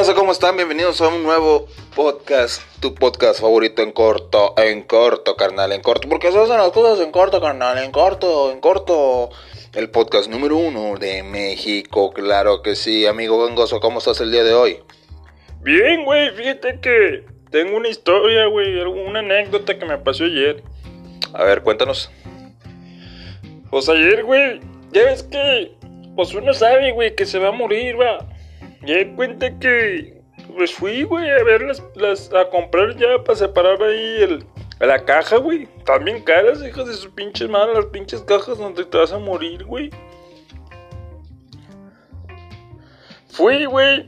raza? ¿Cómo están? Bienvenidos a un nuevo podcast, tu podcast favorito en corto, en corto, carnal, en corto, porque se hacen las cosas en corto, carnal, en corto, en corto. El podcast número uno de México, claro que sí, amigo Gangoso, ¿cómo estás el día de hoy? Bien, güey, fíjate que tengo una historia, güey, una anécdota que me pasó ayer. A ver, cuéntanos. Pues ayer, güey, ya ves que, pues uno sabe, güey, que se va a morir, va. Ya cuenta que pues fui, güey, a ver las, a comprar ya para separar ahí el, la caja, güey. Bien caras, hijas de sus pinches manos, las pinches cajas donde te vas a morir, güey. Fui, güey,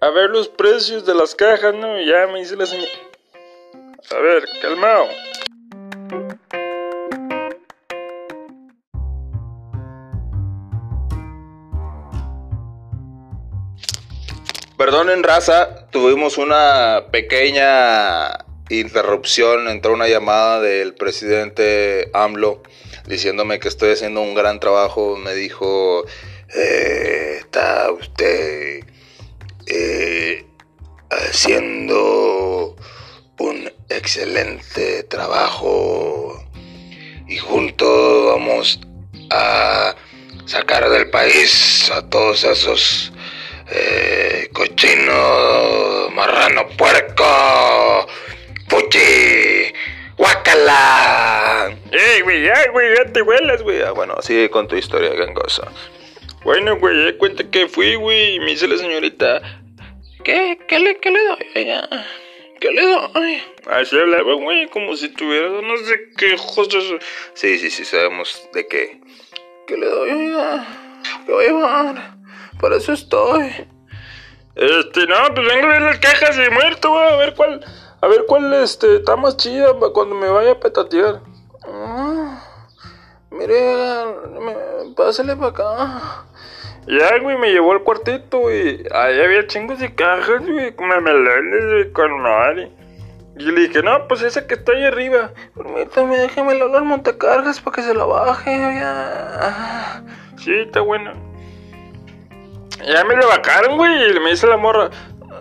a ver los precios de las cajas, ¿no? Ya me dice la señora. A ver, calmado. Perdonen, raza, tuvimos una pequeña interrupción. Entró una llamada del presidente AMLO diciéndome que estoy haciendo un gran trabajo. Me dijo, eh, está usted eh, haciendo un excelente trabajo y juntos vamos a sacar del país a todos esos eh, cochino, marrano, puerco, fuchi, guacala. ¡Ey, güey! ¡Ay, güey! ¡Ya te vuelas, güey! Ah, bueno, sigue con tu historia gangosa. Bueno, güey, ya cuenta que fui, güey, y me dice la señorita, ¿qué, qué le, qué le doy ella? ¿Qué le doy? Así hablaba, güey, como si tuviera no sé qué cosas. Sí, sí, sí, sabemos de qué. ¿Qué le doy, oiga? ¿Qué voy a llevar? Para eso estoy. Este, no, pues vengo a ver las cajas de muerto, güey, a ver cuál, a ver cuál, este, está más chida cuando me vaya a petatear. Ah, mire, me, pásale para acá. Ya, güey, me llevó al cuartito, güey. Ahí había chingos de cajas, güey, con melones, güey, con madre. Y le dije, no, pues esa que está ahí arriba. Permítame, déjeme el olor montacargas para que se la baje, ya. Sí, está bueno. Ya me lo bajaron, güey. Y me dice la morra,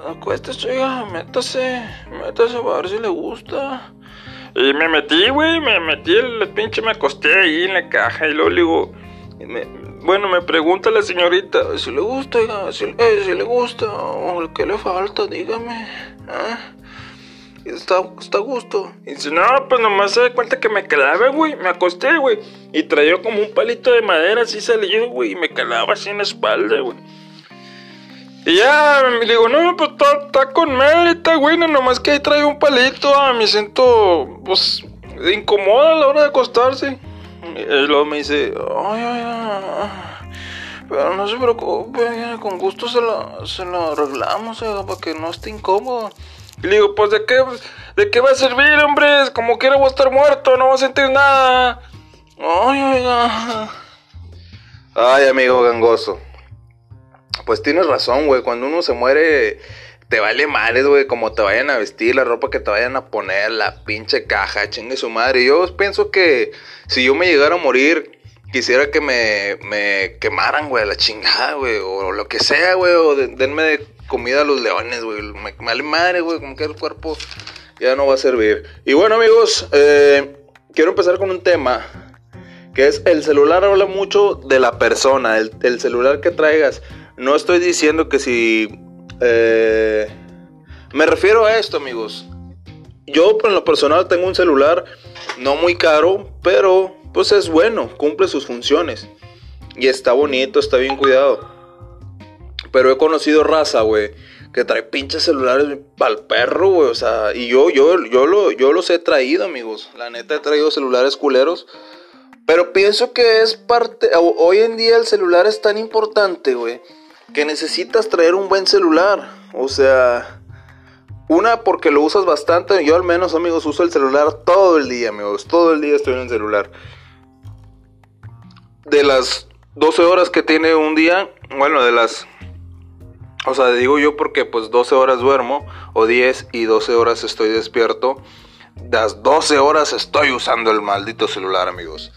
acuéstese, oiga, métase, métase a ver si le gusta. Y me metí, güey, me metí el pinche, me acosté ahí en la caja y luego le digo, bueno, me pregunta la señorita, si le gusta, oiga, si, eh, le gusta, o qué le falta, dígame. ¿ah? Está, a gusto. Y dice, no, pues nomás se da cuenta que me calaba, güey. Me acosté, güey. Y traía como un palito de madera así salido, güey. Y me calaba así en la espalda, güey. Y ya me digo, no, pues está, con madre, está buena, nomás que ahí trae un palito, ah, me siento, pues, incomoda a la hora de acostarse. Y luego me dice, ay, ay, ay, pero no se preocupe, con gusto se lo, se lo arreglamos, para que no esté incómodo. Y le digo, pues, ¿de qué, de qué va a servir, hombre? Como quiera voy a estar muerto, no voy a sentir nada. Ay, ay. Ay, amigo gangoso. Pues tienes razón, güey. Cuando uno se muere, te vale madre, güey. Como te vayan a vestir, la ropa que te vayan a poner, la pinche caja, chingue su madre. Yo pienso que si yo me llegara a morir, quisiera que me, me quemaran, güey, la chingada, güey. O lo que sea, güey. O denme de comida a los leones, güey. Me, vale madre, güey. Como que el cuerpo ya no va a servir. Y bueno, amigos, eh, quiero empezar con un tema. Que es el celular habla mucho de la persona, el, el celular que traigas. No estoy diciendo que si... Eh, me refiero a esto, amigos. Yo, en lo personal, tengo un celular no muy caro, pero pues es bueno, cumple sus funciones. Y está bonito, está bien cuidado. Pero he conocido raza, güey, que trae pinches celulares el perro, güey. O sea, y yo, yo, yo, lo, yo los he traído, amigos. La neta he traído celulares culeros. Pero pienso que es parte. Hoy en día el celular es tan importante, güey que necesitas traer un buen celular. O sea, una porque lo usas bastante. Yo al menos, amigos, uso el celular todo el día, amigos. Todo el día estoy en el celular. De las 12 horas que tiene un día, bueno, de las... O sea, digo yo porque pues 12 horas duermo, o 10 y 12 horas estoy despierto. Las 12 horas estoy usando el maldito celular, amigos.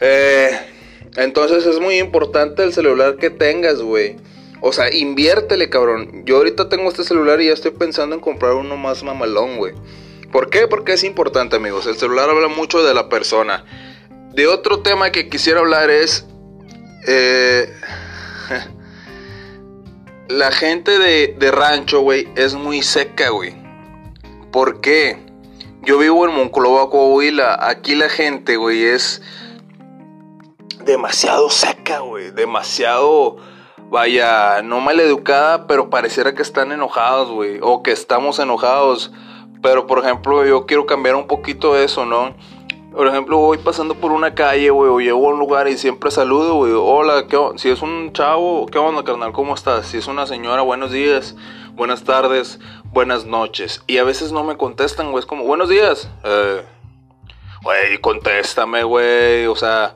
Eh, entonces es muy importante el celular que tengas, güey. O sea, inviértele, cabrón. Yo ahorita tengo este celular y ya estoy pensando en comprar uno más mamalón, güey. ¿Por qué? Porque es importante, amigos. El celular habla mucho de la persona. De otro tema que quisiera hablar es... Eh, la gente de, de rancho, güey, es muy seca, güey. ¿Por qué? Yo vivo en Monclova, Coahuila. Aquí la gente, güey, es demasiado seca, güey. Demasiado, vaya, no mal educada, pero pareciera que están enojados, güey. O que estamos enojados. Pero, por ejemplo, yo quiero cambiar un poquito eso, ¿no? Por ejemplo, voy pasando por una calle, güey, o llego a un lugar y siempre saludo, güey. Hola, ¿qué Si es un chavo, ¿qué onda, carnal? ¿Cómo estás? Si es una señora, buenos días, buenas tardes, buenas noches. Y a veces no me contestan, güey. Es como, buenos días. Eh, güey, contéstame, güey. O sea,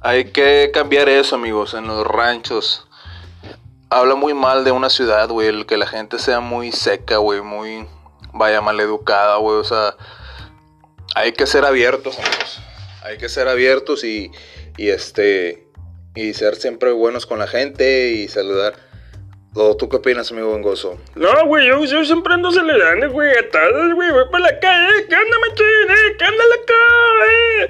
hay que cambiar eso, amigos, en los ranchos. Habla muy mal de una ciudad, güey, el que la gente sea muy seca, güey, muy, vaya, mal educada, güey. O sea, hay que ser abiertos, amigos. Hay que ser abiertos y, y este, y ser siempre buenos con la gente y saludar. ¿Tú qué opinas, amigo Bengoso? No, güey, yo, yo, siempre ando celebrando, güey, a todos, güey, voy por la calle, ¿qué onda, machín, eh? ¿Qué onda, loco, eh?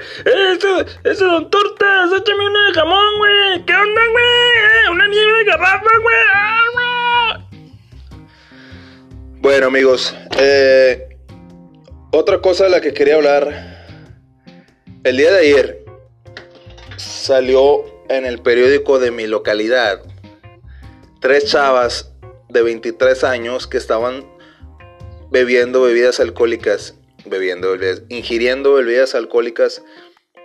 Ese, ese don Tortas, échame una de jamón, güey, ¿qué onda, güey? Eh? Una nieve de garrafa, güey, ah, Bueno, amigos, eh, otra cosa de la que quería hablar, el día de ayer salió en el periódico de mi localidad tres chavas de 23 años que estaban bebiendo bebidas alcohólicas, bebiendo bebidas, ingiriendo bebidas alcohólicas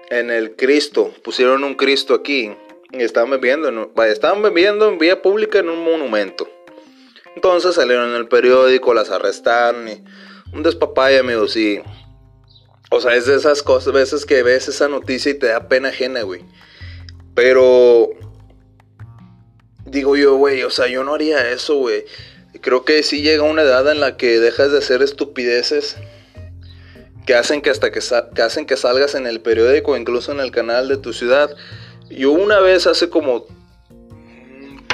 en el Cristo. Pusieron un Cristo aquí y estaban bebiendo, estaban bebiendo en vía pública en un monumento. Entonces salieron en el periódico, las arrestaron y un despapay, amigos, o sea, es de esas cosas, veces que ves esa noticia y te da pena ajena, güey. Pero digo yo, güey, o sea, yo no haría eso, güey. Creo que sí llega una edad en la que dejas de hacer estupideces que hacen que hasta que, hacen que salgas en el periódico, incluso en el canal de tu ciudad. Yo una vez hace como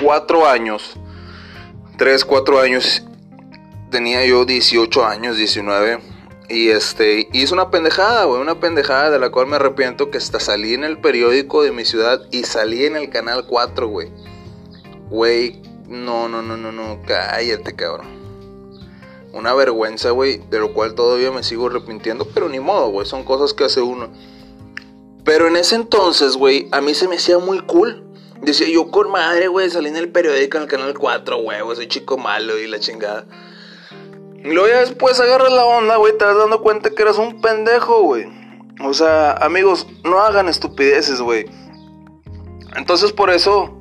cuatro años, tres, cuatro años, tenía yo 18 años, 19. Y este, hice una pendejada, güey, una pendejada de la cual me arrepiento que hasta salí en el periódico de mi ciudad y salí en el canal 4, güey. Güey, no, no, no, no, no, cállate, cabrón. Una vergüenza, güey, de lo cual todavía me sigo arrepintiendo, pero ni modo, güey, son cosas que hace uno. Pero en ese entonces, güey, a mí se me hacía muy cool. Decía yo, con madre, güey, salí en el periódico en el canal 4, güey, soy chico malo y la chingada. Y luego ya después agarras la onda, güey, te vas dando cuenta que eras un pendejo, güey. O sea, amigos, no hagan estupideces, güey. Entonces por eso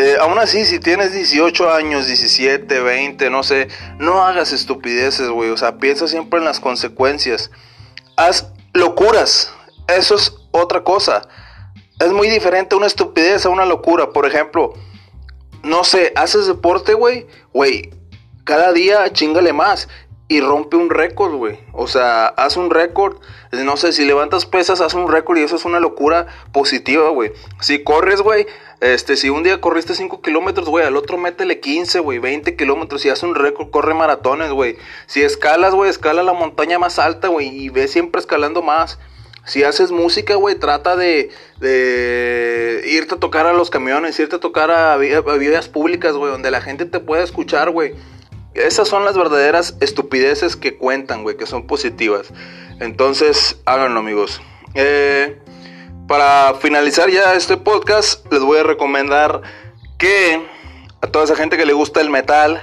eh, aún así, si tienes 18 años, 17, 20, no sé, no hagas estupideces, güey. O sea, piensa siempre en las consecuencias. Haz locuras. Eso es otra cosa. Es muy diferente una estupidez a una locura. Por ejemplo, no sé, haces deporte, güey. Güey, cada día chingale más y rompe un récord, güey. O sea, haz un récord. No sé, si levantas pesas, haz un récord y eso es una locura positiva, güey. Si corres, güey, este, si un día corriste 5 kilómetros, güey, al otro métele 15, güey, 20 kilómetros. Si haces un récord, corre maratones, güey. Si escalas, güey, escala la montaña más alta, güey, y ve siempre escalando más. Si haces música, güey, trata de, de irte a tocar a los camiones, irte a tocar a, a vías públicas, güey, donde la gente te pueda escuchar, güey. Esas son las verdaderas estupideces que cuentan, güey, que son positivas. Entonces, háganlo, amigos. Eh, para finalizar ya este podcast, les voy a recomendar que a toda esa gente que le gusta el metal,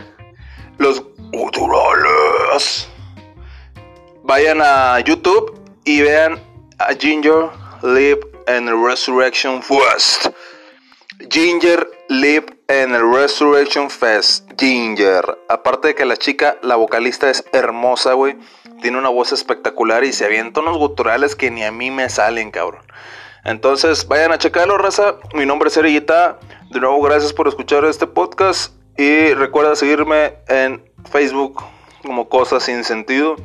los guturales, vayan a YouTube y vean a Ginger Live and Resurrection Fest. Ginger Live en el Resurrection Fest. Ginger. Aparte de que la chica, la vocalista es hermosa, güey. Tiene una voz espectacular y se avienta unos guturales que ni a mí me salen, cabrón. Entonces, vayan a checarlo, raza. Mi nombre es Eriguita. De nuevo, gracias por escuchar este podcast. Y recuerda seguirme en Facebook como Cosas Sin Sentido.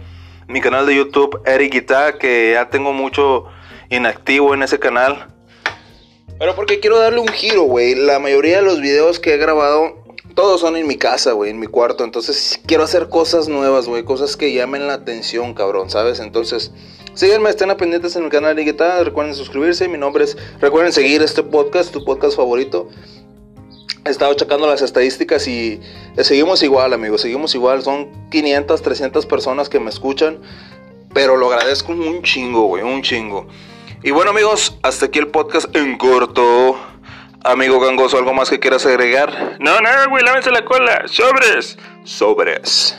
Mi canal de YouTube, Eriguita, que ya tengo mucho inactivo en ese canal. Pero porque quiero darle un giro, güey. La mayoría de los videos que he grabado todos son en mi casa, güey, en mi cuarto. Entonces quiero hacer cosas nuevas, güey, cosas que llamen la atención, cabrón, ¿sabes? Entonces, síguenme, estén pendientes en el canal de guitarra. Recuerden suscribirse. Mi nombre es. Recuerden seguir este podcast, tu podcast favorito. He estado checando las estadísticas y eh, seguimos igual, amigos. Seguimos igual. Son 500, 300 personas que me escuchan. Pero lo agradezco un chingo, güey, un chingo. Y bueno, amigos, hasta aquí el podcast en corto. Amigo gangoso, ¿algo más que quieras agregar? No, nada, güey, lávense la cola. Sobres. Sobres.